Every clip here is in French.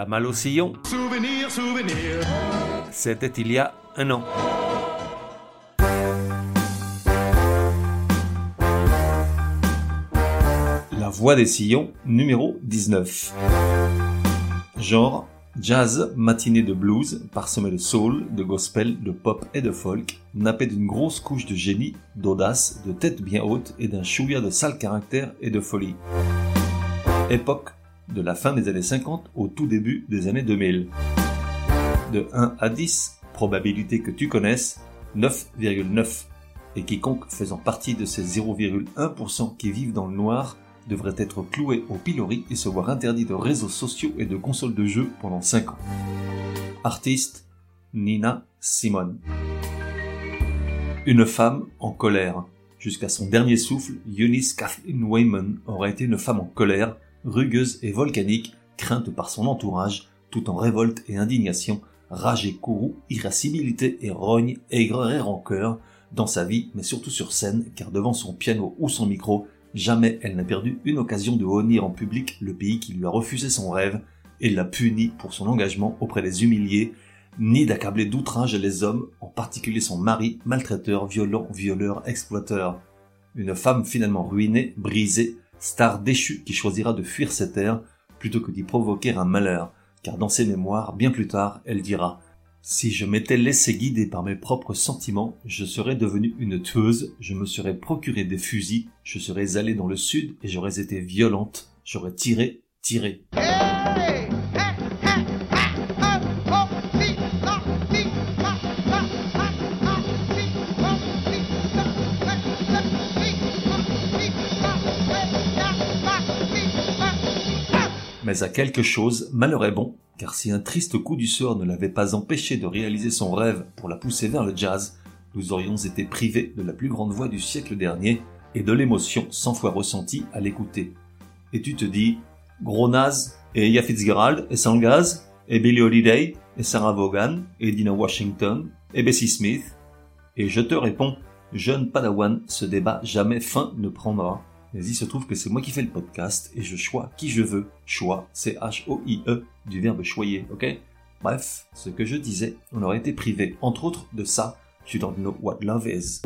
La malle au sillon. Souvenir, souvenir. C'était il y a un an. La voix des sillons, numéro 19. Genre, jazz, matinée de blues, parsemé de soul, de gospel, de pop et de folk, nappé d'une grosse couche de génie, d'audace, de tête bien haute et d'un chouïa de sale caractère et de folie. Époque de la fin des années 50 au tout début des années 2000. De 1 à 10, probabilité que tu connaisses, 9,9. Et quiconque faisant partie de ces 0,1% qui vivent dans le noir devrait être cloué au pilori et se voir interdit de réseaux sociaux et de consoles de jeux pendant 5 ans. Artiste Nina Simone. Une femme en colère. Jusqu'à son dernier souffle, Eunice Kathleen Wayman aurait été une femme en colère, rugueuse et volcanique, crainte par son entourage, tout en révolte et indignation, rage et courroux, irascibilité et rogne, aigreur et rancœur, dans sa vie, mais surtout sur scène, car devant son piano ou son micro, jamais elle n'a perdu une occasion de honnir en public le pays qui lui a refusé son rêve, et l'a puni pour son engagement auprès des humiliés, ni d'accabler d'outrage les hommes, en particulier son mari, maltraiteur, violent, violeur, exploiteur. Une femme finalement ruinée, brisée, star déchue qui choisira de fuir cette terre plutôt que d'y provoquer un malheur, car dans ses mémoires, bien plus tard, elle dira si je m'étais laissé guider par mes propres sentiments, je serais devenue une tueuse, je me serais procuré des fusils, je serais allée dans le sud et j'aurais été violente, j'aurais tiré, tiré. Mais à quelque chose, malheur est bon, car si un triste coup du sort ne l'avait pas empêché de réaliser son rêve pour la pousser vers le jazz, nous aurions été privés de la plus grande voix du siècle dernier et de l'émotion cent fois ressentie à l'écouter. Et tu te dis, gros naze, et Ella Fitzgerald, et Sangaz, et Billie Holiday, et Sarah Vaughan, et Dina Washington, et Bessie Smith, et je te réponds, jeune padawan, ce débat jamais fin ne prendra. Mais il se trouve que c'est moi qui fais le podcast et je choisis qui je veux. Choix, c'est H-O-I-E, du verbe choyer, ok? Bref, ce que je disais, on aurait été privé, entre autres, de ça. You don't know what love is.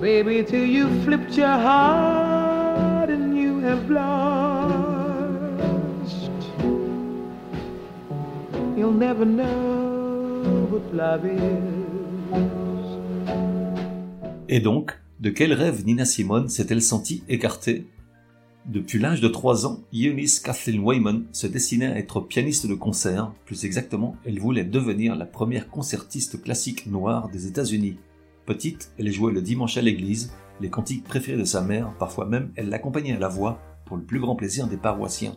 Baby, till you flipped your heart and you have lost. You'll never know what love is. Et donc, de quel rêve Nina Simone s'est-elle sentie écartée? Depuis l'âge de 3 ans, Eunice Kathleen Wayman se destinait à être pianiste de concert. Plus exactement, elle voulait devenir la première concertiste classique noire des États-Unis. Petite, elle jouait le dimanche à l'église, les cantiques préférés de sa mère, parfois même elle l'accompagnait à la voix pour le plus grand plaisir des paroissiens.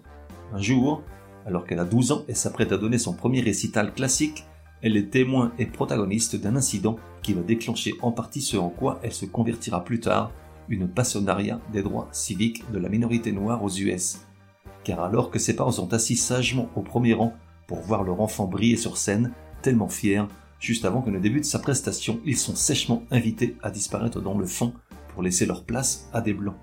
Un jour, alors qu'elle a 12 ans et s'apprête à donner son premier récital classique, elle est témoin et protagoniste d'un incident qui va déclencher en partie ce en quoi elle se convertira plus tard, une passionnariat des droits civiques de la minorité noire aux US. Car alors que ses parents sont assis sagement au premier rang pour voir leur enfant briller sur scène, tellement fiers, juste avant que ne débute sa prestation, ils sont sèchement invités à disparaître dans le fond pour laisser leur place à des blancs.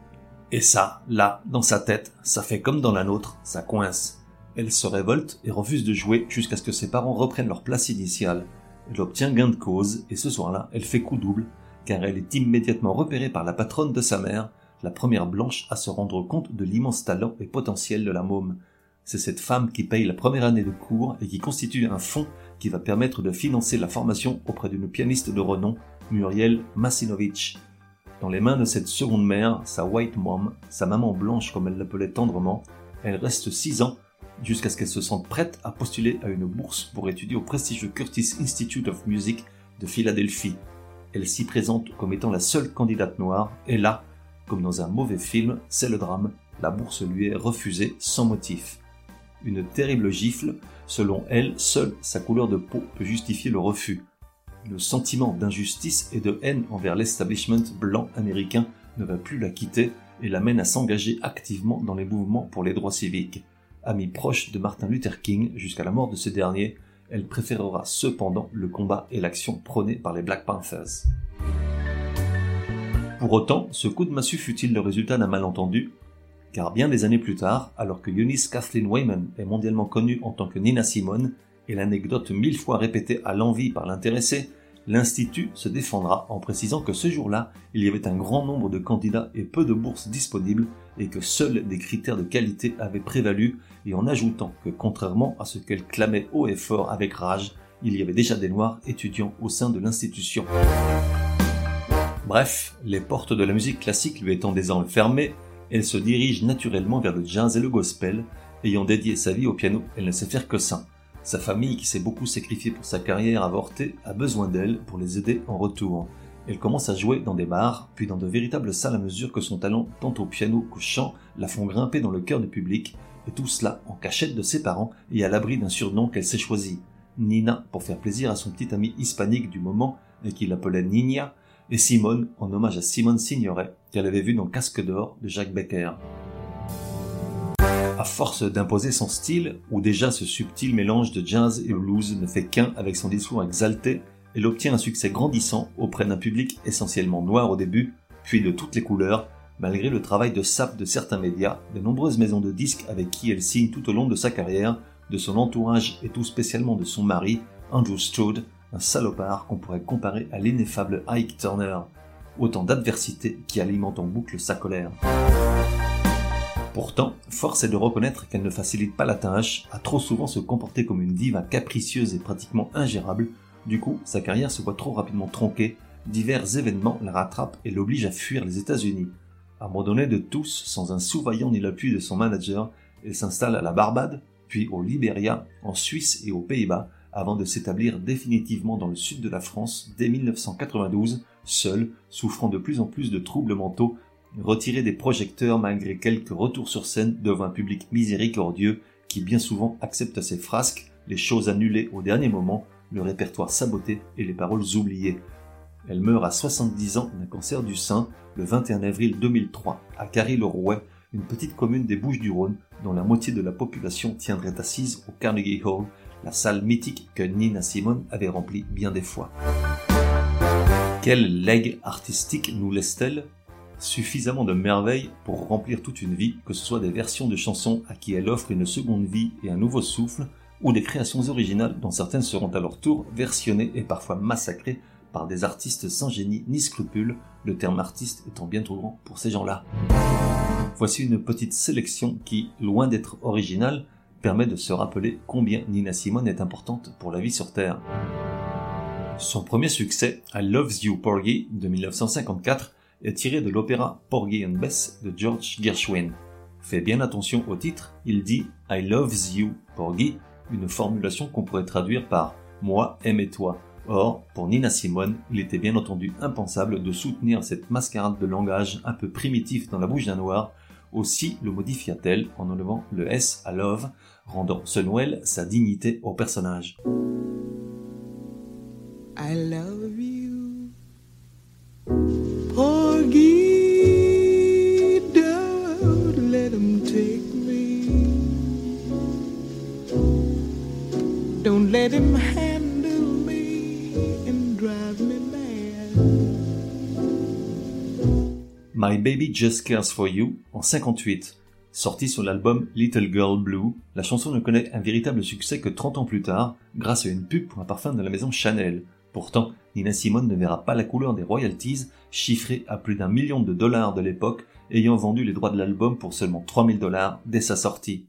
Et ça, là, dans sa tête, ça fait comme dans la nôtre, ça coince. Elle se révolte et refuse de jouer jusqu'à ce que ses parents reprennent leur place initiale. Elle obtient gain de cause et ce soir-là, elle fait coup double car elle est immédiatement repérée par la patronne de sa mère, la première blanche à se rendre compte de l'immense talent et potentiel de la môme. C'est cette femme qui paye la première année de cours et qui constitue un fonds qui va permettre de financer la formation auprès d'une pianiste de renom, Muriel Masinovich. Dans les mains de cette seconde mère, sa white mom, sa maman blanche comme elle l'appelait tendrement, elle reste six ans jusqu'à ce qu'elle se sente prête à postuler à une bourse pour étudier au prestigieux Curtis Institute of Music de Philadelphie. Elle s'y présente comme étant la seule candidate noire, et là, comme dans un mauvais film, c'est le drame, la bourse lui est refusée sans motif. Une terrible gifle, selon elle, seule sa couleur de peau peut justifier le refus. Le sentiment d'injustice et de haine envers l'establishment blanc américain ne va plus la quitter et l'amène à s'engager activement dans les mouvements pour les droits civiques. Amie proche de Martin Luther King jusqu'à la mort de ce dernier, elle préférera cependant le combat et l'action prônés par les Black Panthers. Pour autant, ce coup de massue fut-il le résultat d'un malentendu? Car bien des années plus tard, alors que Eunice Kathleen Wayman est mondialement connue en tant que Nina Simone, et l'anecdote mille fois répétée à l'envie par l'intéressé, l'Institut se défendra en précisant que ce jour-là, il y avait un grand nombre de candidats et peu de bourses disponibles et que seuls des critères de qualité avaient prévalu et en ajoutant que contrairement à ce qu'elle clamait haut et fort avec rage, il y avait déjà des noirs étudiants au sein de l'institution. Bref, les portes de la musique classique lui étant désormais fermées, elle se dirige naturellement vers le jazz et le gospel, ayant dédié sa vie au piano, elle ne sait faire que ça. Sa famille, qui s'est beaucoup sacrifiée pour sa carrière avortée, a besoin d'elle pour les aider en retour. Elle commence à jouer dans des bars, puis dans de véritables salles à mesure que son talent, tant au piano qu'au chant, la font grimper dans le cœur du public, et tout cela en cachette de ses parents et à l'abri d'un surnom qu'elle s'est choisi. Nina, pour faire plaisir à son petit ami hispanique du moment, et qu'il appelait Nina, et Simone, en hommage à Simone Signoret, qu'elle avait vu dans Casque d'or de Jacques Becker. À force d'imposer son style, où déjà ce subtil mélange de jazz et blues ne fait qu'un avec son discours exalté, elle obtient un succès grandissant auprès d'un public essentiellement noir au début, puis de toutes les couleurs, malgré le travail de sape de certains médias, de nombreuses maisons de disques avec qui elle signe tout au long de sa carrière, de son entourage et tout spécialement de son mari, Andrew Strode, un salopard qu'on pourrait comparer à l'ineffable Ike Turner. Autant d'adversités qui alimentent en boucle sa colère. Pourtant, force est de reconnaître qu'elle ne facilite pas la tâche, à trop souvent se comporter comme une diva capricieuse et pratiquement ingérable. Du coup, sa carrière se voit trop rapidement tronquée, divers événements la rattrapent et l'obligent à fuir les États-Unis. Abandonnée de tous, sans un sous-vaillant ni l'appui de son manager, elle s'installe à la Barbade, puis au Liberia, en Suisse et aux Pays-Bas, avant de s'établir définitivement dans le sud de la France dès 1992, seule, souffrant de plus en plus de troubles mentaux, retirée des projecteurs malgré quelques retours sur scène devant un public miséricordieux qui bien souvent accepte ses frasques, les choses annulées au dernier moment, le répertoire saboté et les paroles oubliées. Elle meurt à 70 ans d'un cancer du sein le 21 avril 2003 à Carry-le-Rouet, une petite commune des Bouches-du-Rhône dont la moitié de la population tiendrait assise au Carnegie Hall la salle mythique que Nina Simone avait remplie bien des fois. Quel legs artistique nous laisse-t-elle? Suffisamment de merveilles pour remplir toute une vie, que ce soit des versions de chansons à qui elle offre une seconde vie et un nouveau souffle, ou des créations originales dont certaines seront à leur tour versionnées et parfois massacrées par des artistes sans génie ni scrupules, le terme artiste étant bien trop grand pour ces gens-là. Voici une petite sélection qui, loin d'être originale, permet de se rappeler combien Nina Simone est importante pour la vie sur Terre. Son premier succès, I Loves You Porgy de 1954, est tiré de l'opéra Porgy and Bess de George Gershwin. Fais bien attention au titre, il dit I Loves You Porgy, une formulation qu'on pourrait traduire par Moi aime toi. Or, pour Nina Simone, il était bien entendu impensable de soutenir cette mascarade de langage un peu primitif dans la bouche d'un noir, aussi le modifia-t-elle en enlevant le S à love rendant ce Noël sa dignité au personnage. I love you, My Baby Just Cares for You en 58 Sortie sur l'album Little Girl Blue, la chanson ne connaît un véritable succès que 30 ans plus tard, grâce à une pub pour un parfum de la maison Chanel. Pourtant, Nina Simone ne verra pas la couleur des royalties, chiffrées à plus d'un million de dollars de l'époque, ayant vendu les droits de l'album pour seulement 3000 dollars dès sa sortie.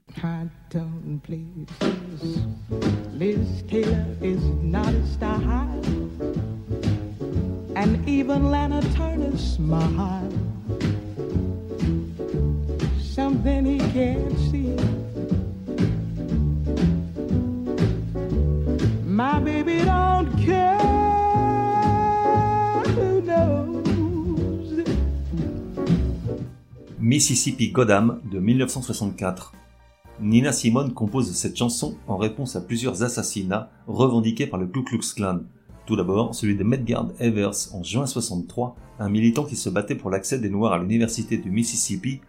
Mississippi Goddam de 1964. Nina Simone compose cette chanson en réponse à plusieurs assassinats revendiqués par le Ku Klux Klan. Tout d'abord, celui de Medgard Evers en juin 63, un militant qui se battait pour l'accès des Noirs à l'université du Mississippi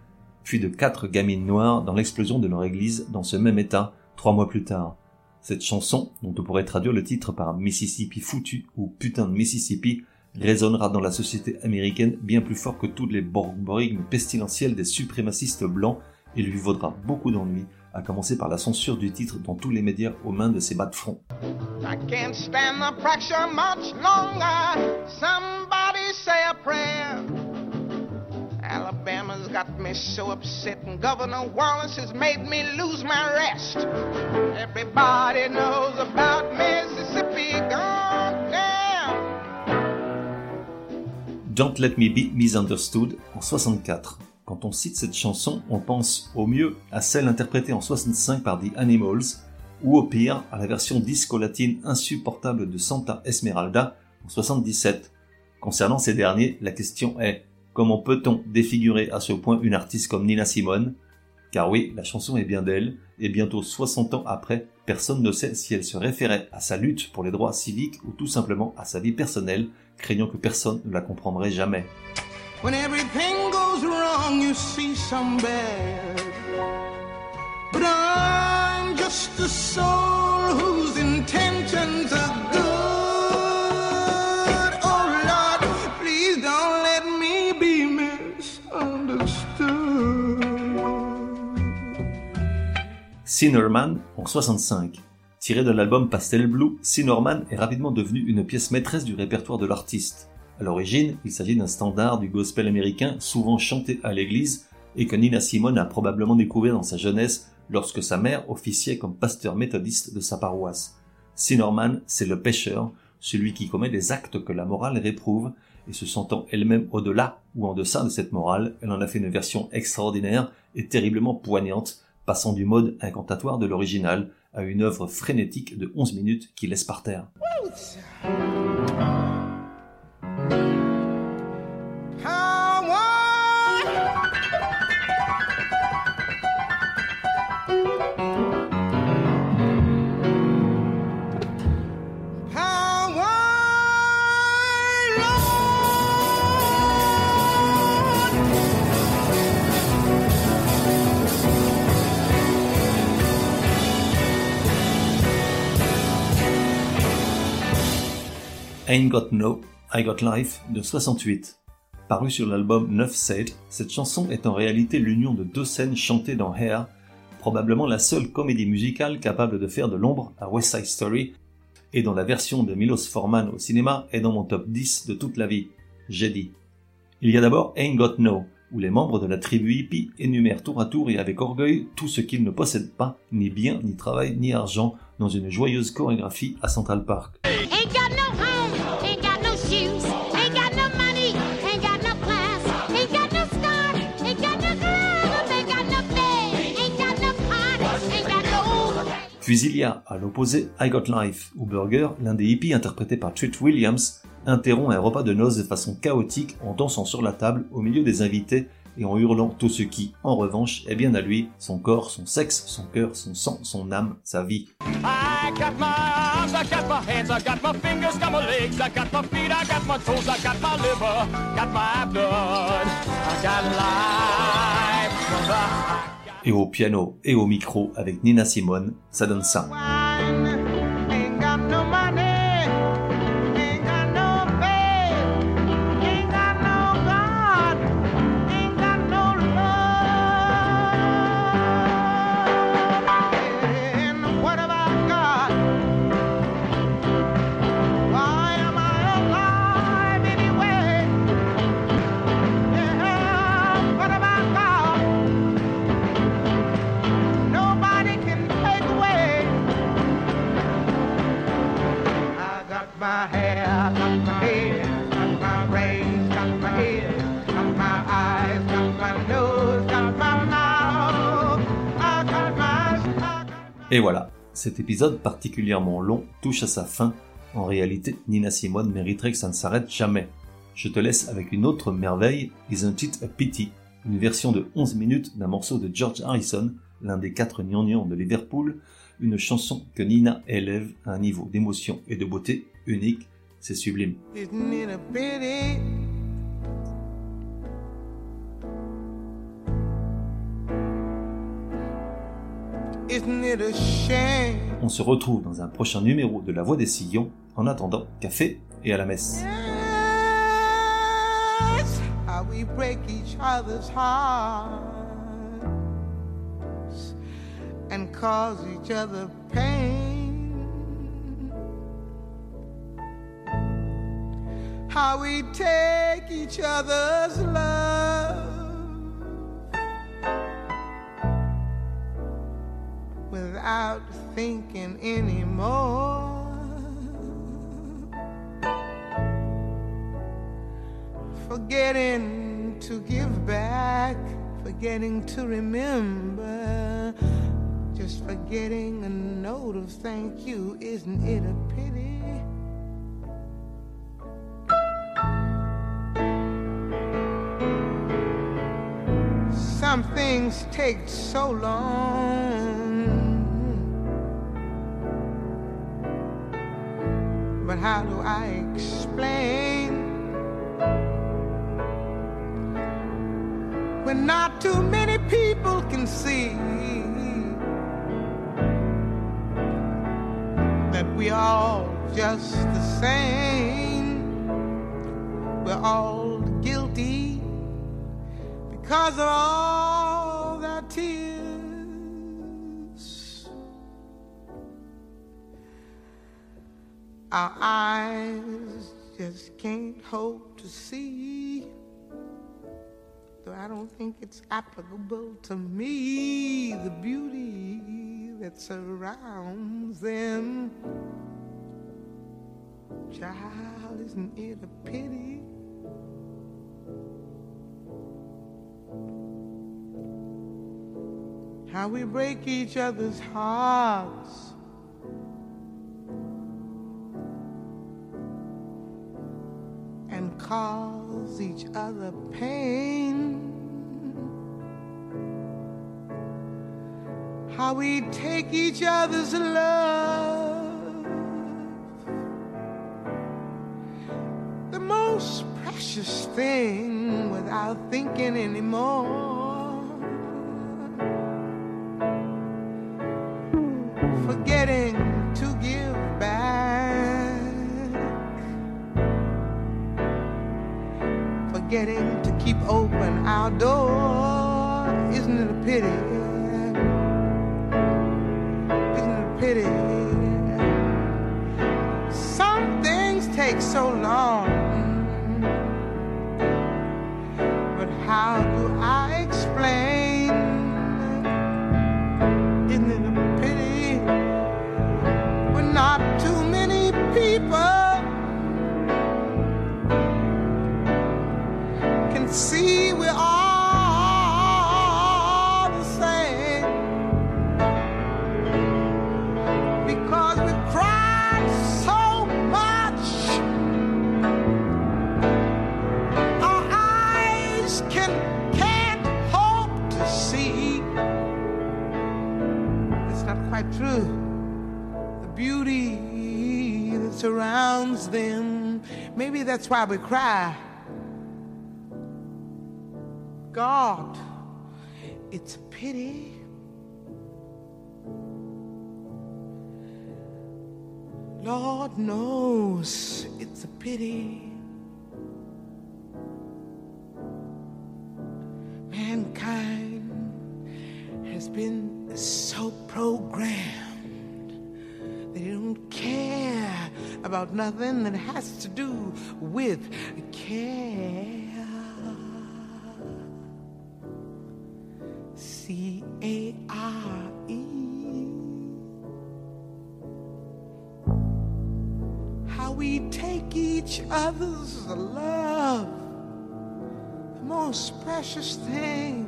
puis de quatre gamines noires dans l'explosion de leur église dans ce même état trois mois plus tard. Cette chanson, dont on pourrait traduire le titre par Mississippi foutu ou Putain de Mississippi, résonnera dans la société américaine bien plus fort que tous les borborigmes pestilentiels des suprémacistes blancs et lui vaudra beaucoup d'ennuis, à commencer par la censure du titre dans tous les médias aux mains de ses bas de front. Don't Let Me Be Misunderstood en 64. Quand on cite cette chanson, on pense au mieux à celle interprétée en 65 par The Animals, ou au pire à la version disco-latine insupportable de Santa Esmeralda en 77. Concernant ces derniers, la question est comment peut-on défigurer à ce point une artiste comme Nina Simone? Car oui, la chanson est bien d'elle, et bientôt 60 ans après, personne ne sait si elle se référait à sa lutte pour les droits civiques ou tout simplement à sa vie personnelle, craignant que personne ne la comprendrait jamais. When everything goes wrong, you see some bad. But I'm just a soul whose intentions are good. Oh Lord, please don't let me be misunderstood. Sinnerman en 65. Tiré de l'album Pastel Blue, Sinnerman est rapidement devenu une pièce maîtresse du répertoire de l'artiste. À l'origine, il s'agit d'un standard du gospel américain souvent chanté à l'église et que Nina Simone a probablement découvert dans sa jeunesse lorsque sa mère officiait comme pasteur méthodiste de sa paroisse. Sinnerman, c'est le pécheur, celui qui commet des actes que la morale réprouve, et se sentant elle-même au-delà ou en deçà de cette morale, elle en a fait une version extraordinaire et terriblement poignante, passant du mode incantatoire de l'original à une œuvre frénétique de 11 minutes qui laisse par terre. Ain't Got No, I Got Life de 68. Paru sur l'album 9 Said, cette chanson est en réalité l'union de deux scènes chantées dans Hair, probablement la seule comédie musicale capable de faire de l'ombre à West Side Story, et dont la version de Milos Forman au cinéma est dans mon top 10 de toute la vie. J'ai dit. Il y a d'abord Ain't Got No, où les membres de la tribu hippie énumèrent tour à tour et avec orgueil tout ce qu'ils ne possèdent pas, ni bien, ni travail, ni argent, dans une joyeuse chorégraphie à Central Park. Puis il y a, à l'opposé, I Got Life, où Burger, l'un des hippies interprété par Treat Williams, interrompt un repas de noces de façon chaotique en dansant sur la table au milieu des invités et en hurlant tout ce qui, en revanche, est bien à lui, son corps, son sexe, son cœur, son sang, son âme, sa vie. I got my arms, I got my hands, I got my fingers, got my legs, I got my feet, I got my toes, I got my liver, got my blood, I got life. Et au piano et au micro avec Nina Simone, ça donne ça. Et voilà, cet épisode particulièrement long touche à sa fin. En réalité, Nina Simone mériterait que ça ne s'arrête jamais. Je te laisse avec une autre merveille, Isn't It a Pity, une version de 11 minutes d'un morceau de George Harrison, l'un des quatre gnangnans de Liverpool, une chanson que Nina élève à un niveau d'émotion et de beauté unique, c'est sublime. On se retrouve dans un prochain numéro de La Voix des Sillons, en attendant, café et à la messe. Yeah. we break each other's hearts and cause each other pain. How we take each other's love without thinking anymore. Forgetting to give back, forgetting to remember, just forgetting a note of thank you. Isn't it a pity? Some things take so long. But how do I explain when not too many people can see that we are all just the same? We're all guilty because of all Our eyes just can't hope to see. Though I don't think it's applicable to me, the beauty that surrounds them. Child, isn't it a pity? How we break each other's hearts. Cause each other pain. How we take each other's love. The most precious thing without thinking anymore. Pity? Isn't it pity? Some things take so long, surrounds them. Maybe that's why we cry. God, it's a pity. Lord knows it's a pity. Mankind has been so programmed about nothing that has to do with care. C A R E. How we take each other's love, the most precious thing,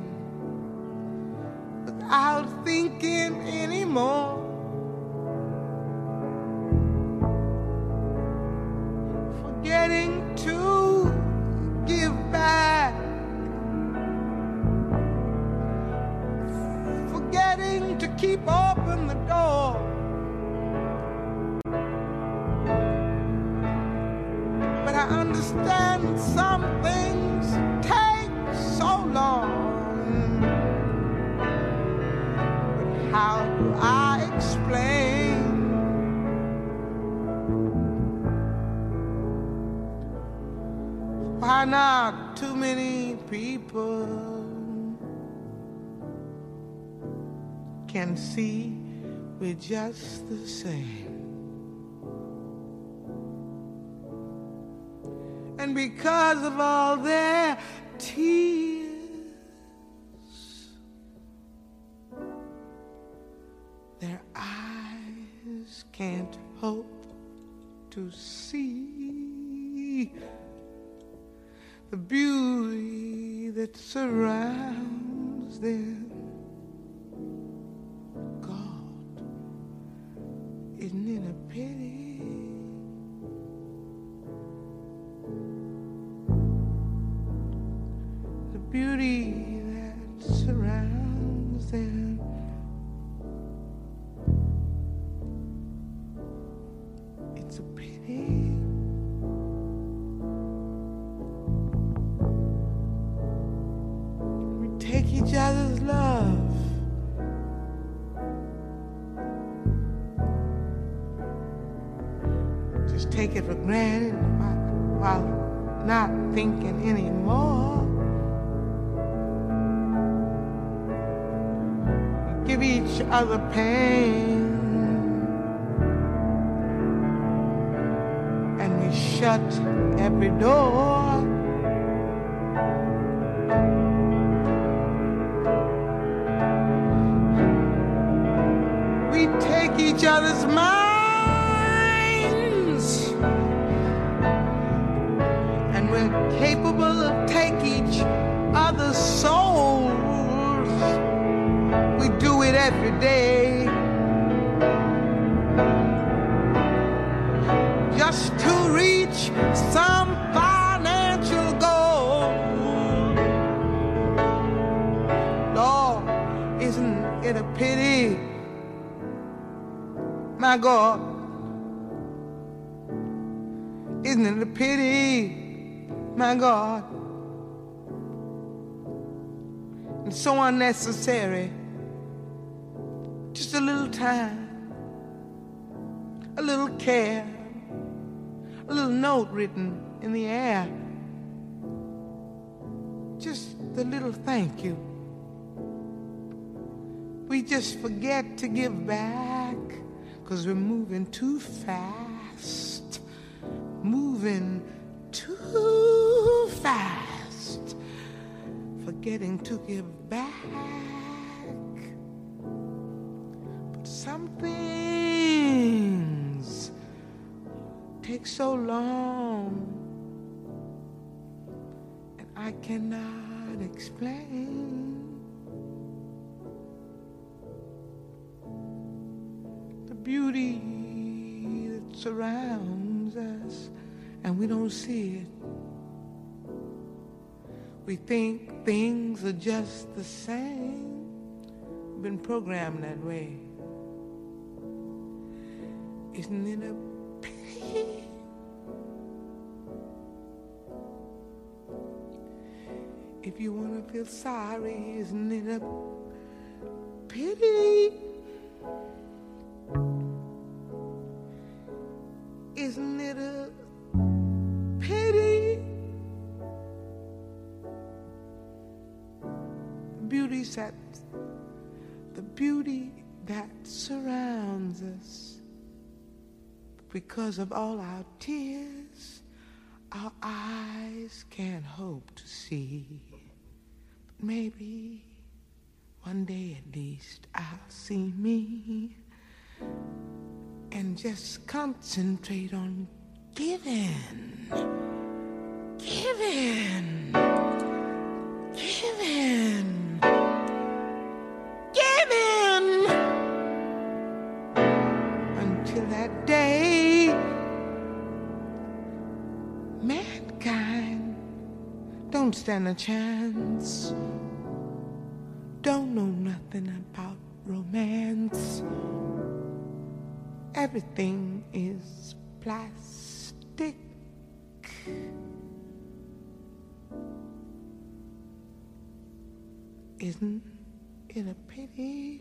without thinking anymore. Not too many people can see we're just the same. And because of all their tears, their eyes can't hope to see the beauty that surrounds them. God, isn't it a pity? The beauty take it for granted while, not thinking anymore. Give each other pain. And we shut every door. We take each other's minds, capable of take each other's souls. We do it every day. Just to reach some financial goal. Lord, isn't it a pity? My God, isn't it a pity? My God, and so unnecessary. Just a little time, a little care, a little note written in the air. Just the little thank you. We just forget to give back because we're moving too fast. Moving too fast. Forgetting to give back. But some things take so long, and I cannot explain. the beauty that surrounds us and we don't see it. We think things are just the same. We've been programmed that way. Isn't it a pity? If you want to feel sorry, isn't it a pity? Isn't it a That the beauty that surrounds us because of all our tears, our eyes can't hope to see. But maybe one day at least I'll see me and just concentrate on giving, giving, don't stand a chance, don't know nothing about romance. Everything is plastic. Isn't it a pity?